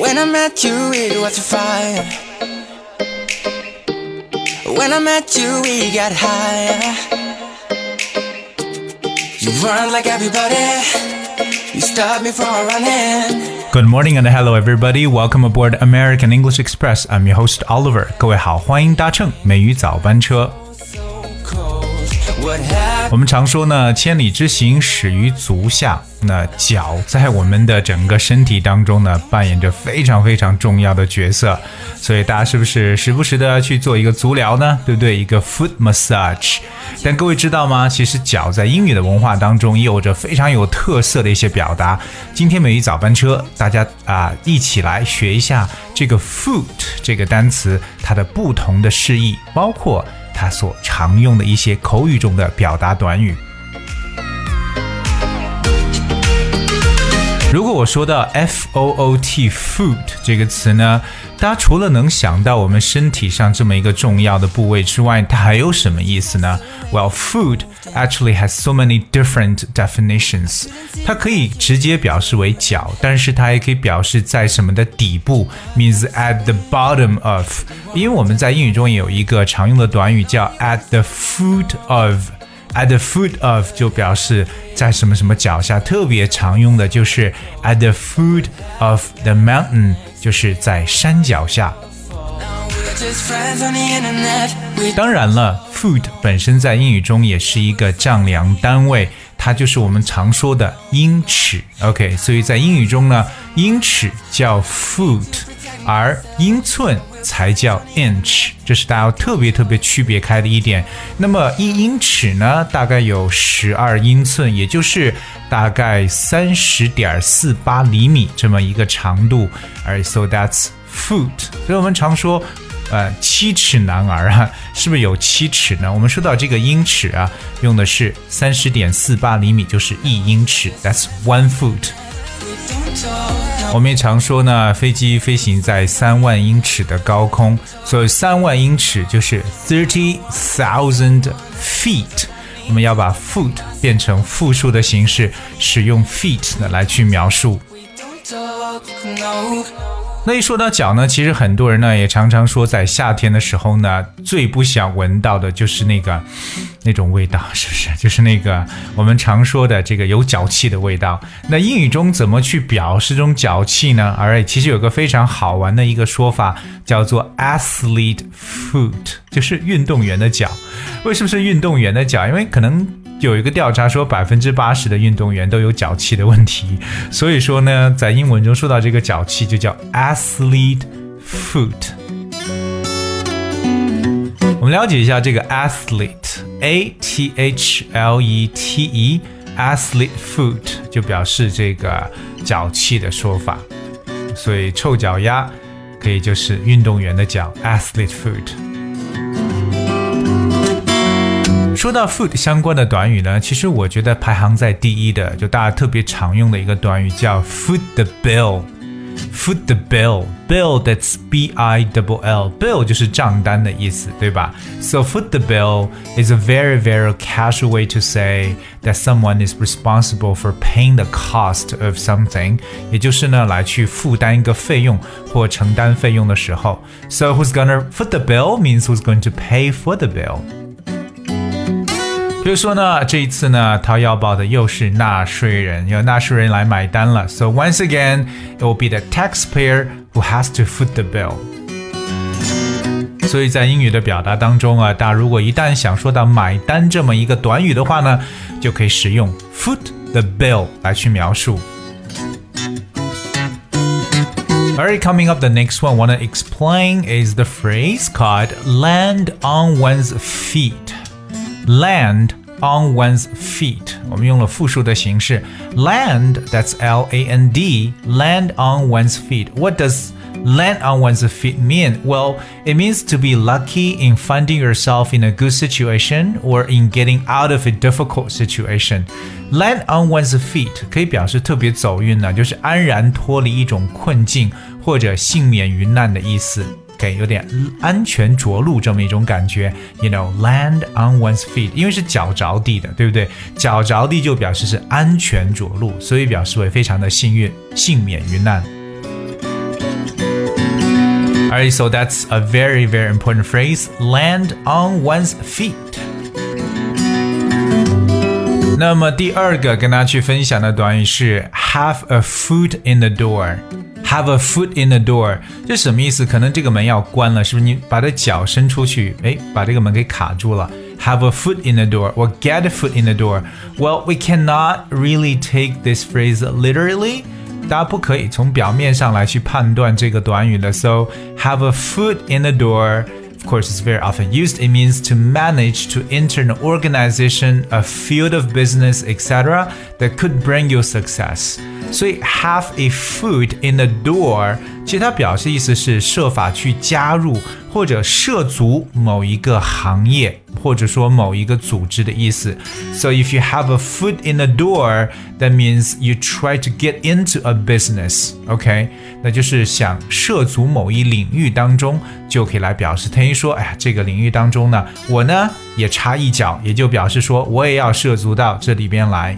When I met you, it was a fire. When I met you, we got higher. You run like everybody. You stopped me from running. Good morning and hello everybody. Welcome aboard American English Express. I'm your host Oliver. 各位好，欢迎搭乘美语早班车。 我们常说呢，千里之行始于足下。那脚在我们的整个身体当中呢，扮演着非常非常重要的角色。所以大家是不是时不时的去做一个足疗呢？对不对？一个 foot massage。但各位知道吗？其实脚在英语的文化当中也有着非常有特色的一些表达。今天美语早班车，大家啊、一起来学一下这个 foot 这个单词它的不同的释义，包括他所常用的一些口语中的表达短语。如果我说到 f o o t foot 这个词呢，大家除了能想到我们身体上这么一个重要的部位之外，它还有什么意思呢？Well, foot actually has so many different definitions。它可以直接表示为脚，但是它也可以表示在什么的底部，means at the bottom of。因为我们在英语中也有一个常用的短语叫 at the foot of。at the foot of 就表示在什么什么脚下特别常用的就是 at the foot of the mountain 就是在山脚下。当然了 foot 本身在英语中也是一个丈量单位它就是我们常说的英尺。Ok 所以在英语中呢英尺叫 foot 而英寸才叫 inch，这是大家要特别特别区别开的一点。那么一英尺呢，大概有十二英寸，也就是大概三十点四八厘米这么一个长度。而 so that's foot，所以我们常说。呃，七尺男儿啊，是不是有七尺呢？我们说到这个英尺啊，用的是三十点四八厘米，就是一英尺，that's one foot。我们也常说呢，飞机飞行在三万英尺的高空，所以三万英尺就是 thirty thousand feet。我们要把 foot 变成复数的形式，使用 feet 呢来去描述。那一说到脚呢，其实很多人呢也常常说，在夏天的时候呢，最不想闻到的就是那个那种味道，是不是？就是那个我们常说的这个有脚气的味道。那英语中怎么去表示这种脚气呢？而其实有个非常好玩的一个说法，叫做 athlete foot，就是运动员的脚。为什么是运动员的脚？因为可能。有一个调查说，百分之八十的运动员都有脚气的问题，所以说呢，在英文中说到这个脚气就叫 athlete foot。我们了解一下这个 athlete，a t h l e t e，athlete foot 就表示这个脚气的说法，所以臭脚丫可以就是运动员的脚，athlete foot。说到 foot 相关的短语呢，其实我觉得排行在第一的，就大家特别常用的一个短语叫 foot the bill。foot the bill. Bill that's B-I-double-L. Bill 就是账单的意思，对吧？So foot the bill is a very very casual way to say that someone is responsible for paying the cost of something. 也就是呢，来去负担一个费用或承担费用的时候。So who's gonna foot the bill means who's going to pay for the bill。比如说呢，这一次呢，掏腰包的又是纳税人，由纳税人来买单了。So once again, it will be the taxpayer who has to foot the bill. 所以在英语的表达当中啊，大家如果一旦想说到买单这么一个短语的话呢，就可以使用 foot the bill 来去描述。Alright, coming up, the next one I want to explain is the phrase called land on one's feet. Land on one's feet，我们用了复数的形式，land that's L A N D land on one's feet. What does land on one's feet mean? Well, it means to be lucky in finding yourself in a good situation or in getting out of a difficult situation. Land on one's feet 可以表示特别走运呢，就是安然脱离一种困境或者幸免于难的意思。 给有点安全着陆这么一种感觉，you know land on one's feet，因为是脚着地的，对不对？脚着地就表示是安全着陆，所以表示为非常的幸运，幸免于难。 Alright, so that's a very, very important phrase land on one's feet. 那么第二个跟大家去分享的短语是 have a foot in the door。 Have a foot in the door，这什么意思？可能这个门要关了，是不是？你把这脚伸出去，哎，把这个门给卡住了。Have a foot in the door or get a foot in the door. Well, we cannot really take this phrase literally. 大家不可以从表面上来去判断这个短语的。So have a foot in the door. Of course, it's very often used. It means to manage to enter an organization, a field of business, etc., that could bring you success. 所以 have a foot in the door，其实它表示意思是设法去加入 或者涉足某一个行业，或者说某一个组织的意思。So if you have a foot in the door, that means you try to get into a business. OK，那就是想涉足某一领域当中，就可以来表示。等于说，哎呀，这个领域当中呢，我呢也插一脚，也就表示说我也要涉足到这里边来。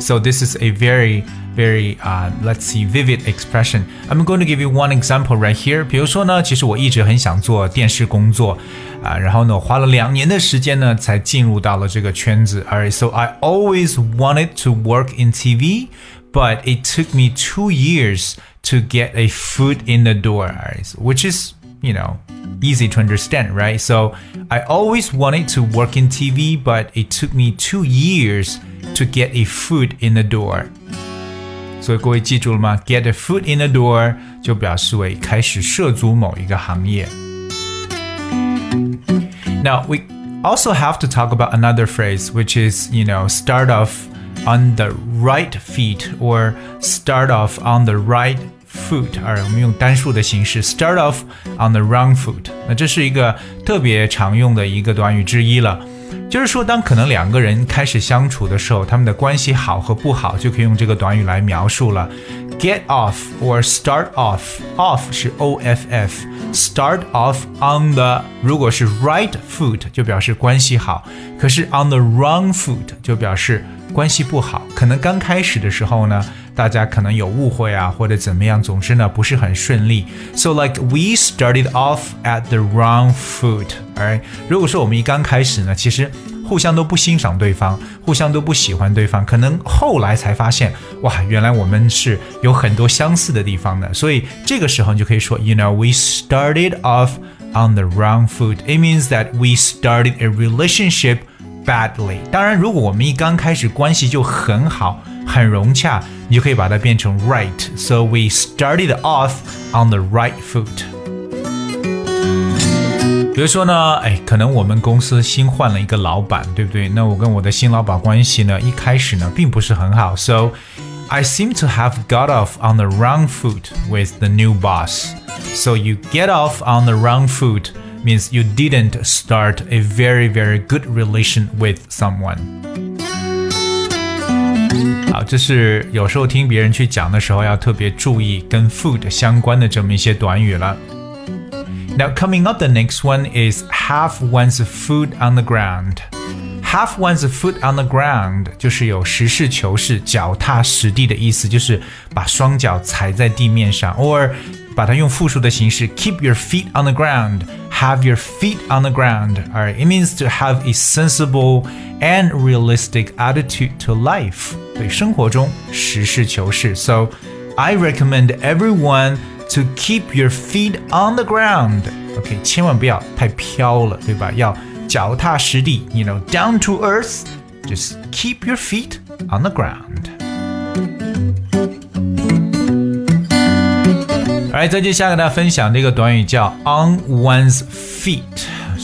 So this is a very very uh, let's see vivid expression. I'm going to give you one example right here. 比如说呢，其实我一直很想做电视工作，啊，然后呢，我花了两年的时间呢，才进入到了这个圈子。Alright, so I always wanted to work in TV, but it took me two years to get a foot in the door. which is you know easy to understand, right? So I always wanted to work in TV, but it took me two years to get a foot in the door。 所以各位记住了吗？Get a foot in the door 就表示为开始涉足某一个行业。Now we also have to talk about another phrase, which is you know start off on the right feet or start off on the right foot，而我们用单数的形式 start off on the wrong foot。那这是一个特别常用的一个短语之一了。 就是说，当可能两个人开始相处的时候，他们的关系好和不好，就可以用这个短语来描述了。Get off or start off. Off 是 O F F. Start off on the 如果是 right foot 就表示关系好，可是 on the wrong foot 就表示关系不好。可能刚开始的时候呢。大家可能有误会啊，或者怎么样，总之呢不是很顺利。So like we started off at the wrong foot. Alright，如果说我们一刚开始呢，其实互相都不欣赏对方，互相都不喜欢对方，可能后来才发现，哇，原来我们是有很多相似的地方的。所以这个时候你就可以说，You know, we started off on the wrong foot. It means that we started a relationship badly. 当然，如果我们一刚开始关系就很好。很融洽，你就可以把它变成 right。So we started off on the right foot。比如说呢，哎，可能我们公司新换了一个老板，对不对？那我跟我的新老板关系呢，一开始呢并不是很好。So I seem to have got off on the wrong foot with the new boss. So you get off on the wrong foot means you didn't start a very, very good relation with someone. 好，这是有时候听别人去讲的时候要特别注意跟 foot 相关的这么一些短语了。Now coming up, the next one is have one's foot on the ground. Have one's foot on the ground 就是有实事求是、脚踏实地的意思，就是把双脚踩在地面上，偶尔把它用复数的形式 keep your feet on the ground, have your feet on the ground. Alright, it means to have a sensible and realistic attitude to life. 对生活中实事求是。So I recommend everyone to keep your feet on the ground。OK，千万不要太飘了，对吧？要脚踏实地，you know, down to earth。Just keep your feet on the ground。来，再接下来跟大家分享这个短语叫 on one's feet。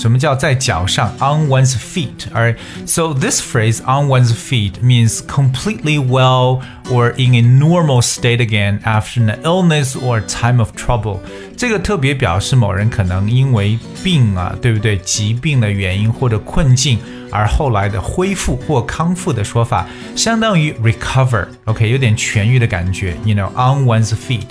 什么叫在脚上 on one's feet? Alright, so this phrase on one's feet means completely well or in a normal state again after an illness or time of trouble. 这个特别表示某人可能因为病啊，对不对？疾病的原因或者困境而后来的恢复或康复的说法，相当于 recover。OK，有点痊愈的感觉。You know, on one's feet。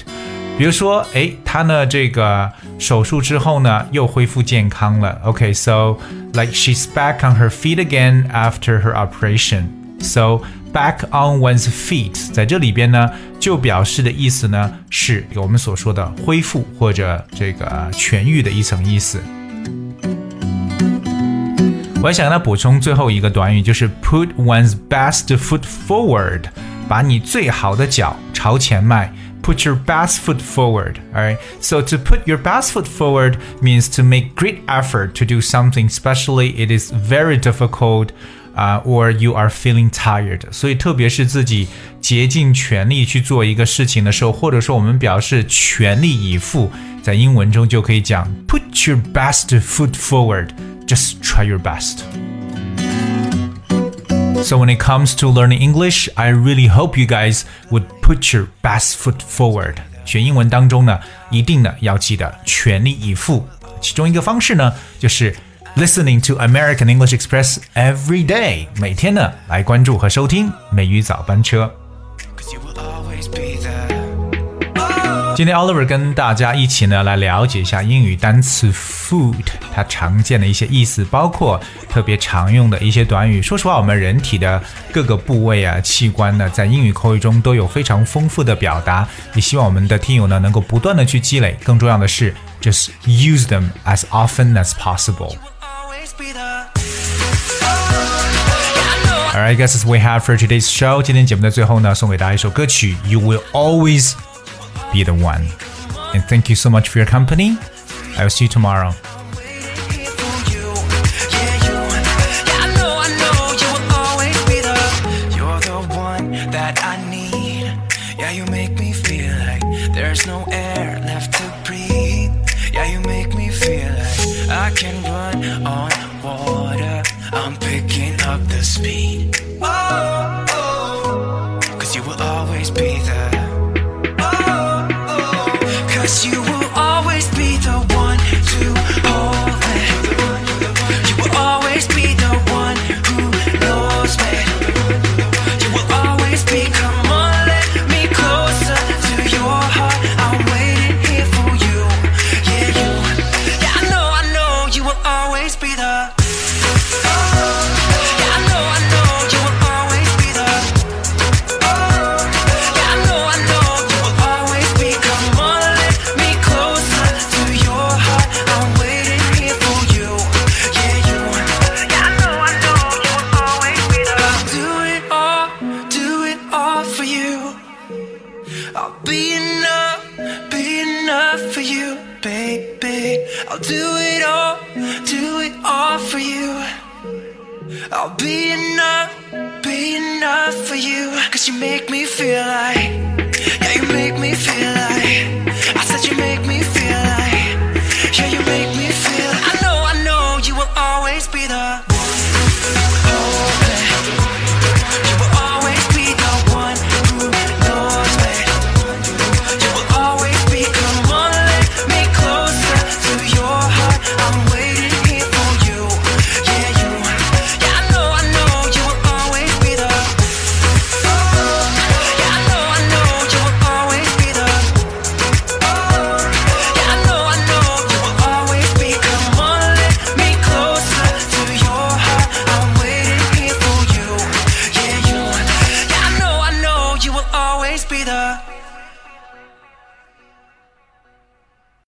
比如说，哎，他呢这个手术之后呢又恢复健康了。OK，so、like she's back on her feet again after her operation. So back on one's feet，在这里边呢，就表示的意思呢是我们所说的恢复或者这个痊愈的一层意思。我还想跟他补充最后一个短语，就是 put one's best foot forward，把你最好的脚朝前迈。Put your best foot forward. Alright, so to put your best foot forward means to make great effort to do something, especially it is very difficult 啊、uh,，or you are feeling tired。所以，特别是自己竭尽全力去做一个事情的时候，或者说我们表示全力以赴，在英文中就可以讲 put your best foot forward。Just try your best. So when it comes to learning English, I really hope you guys would put your best foot forward. 学英文当中呢，一定呢要记得全力以赴。其中一个方式呢，就是 listening to American English Express every day，每天呢来关注和收听美语早班车。 今天 Oliver 跟大家一起呢来了解一下英语单词 food 它常见的一些意思，包括特别常用的一些短语。说实话，我们人体的各个部位啊、器官呢，在英语口语中都有非常丰富的表达。也希望我们的听友呢能够不断的去积累，更重要的是，just use them as often as possible。Alright, guys, as we have for today's show，今天节目的最后呢，送给大家一首歌曲《You Will Always Be the one. And thank you so much for your company. I will see you tomorrow. Enough for you. Cause you make me feel like, yeah, you make me feel like. I said you make me feel like, yeah, you make me feel. I